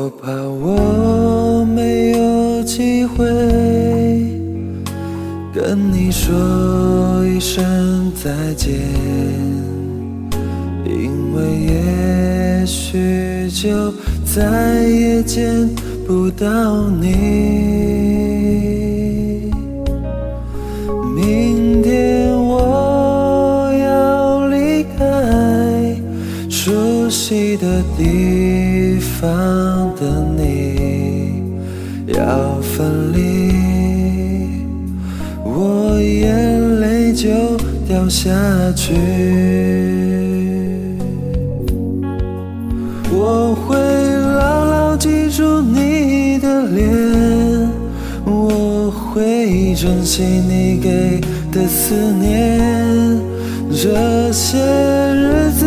我怕我没有机会跟你说一声再见因为也许就再也见不到你。明天我要离开熟悉的地方的你，要分离。我眼泪就掉下去。我会牢牢记住你的脸，我会珍惜你给的思念。这些日子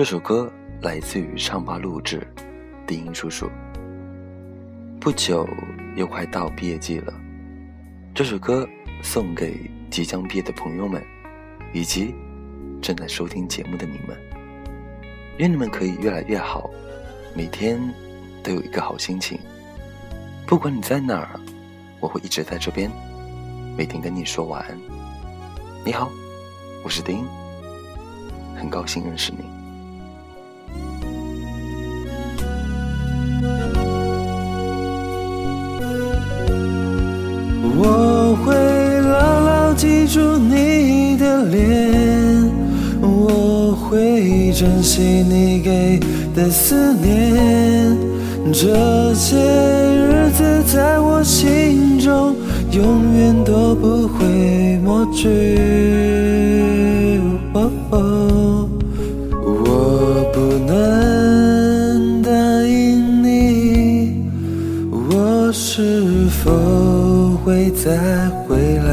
这首歌来自于唱吧录制，丁音叔叔。不久又快到毕业季了。这首歌送给即将毕业的朋友们，以及正在收听节目的你们。愿你们可以越来越好，每天都有一个好心情。不管你在哪儿，我会一直在这边，每天跟你说晚安。你好，我是丁，很高兴认识你。你的脸，我会珍惜你给的思念。这些日子在我心中，永远都不会抹去。我不能答应你，我是否？会再回来，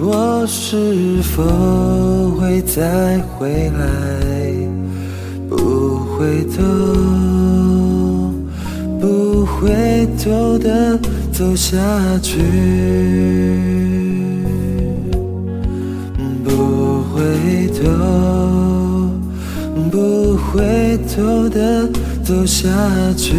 我是否会再回来？不回头，不回头的走下去。不回头，不回头的走下去。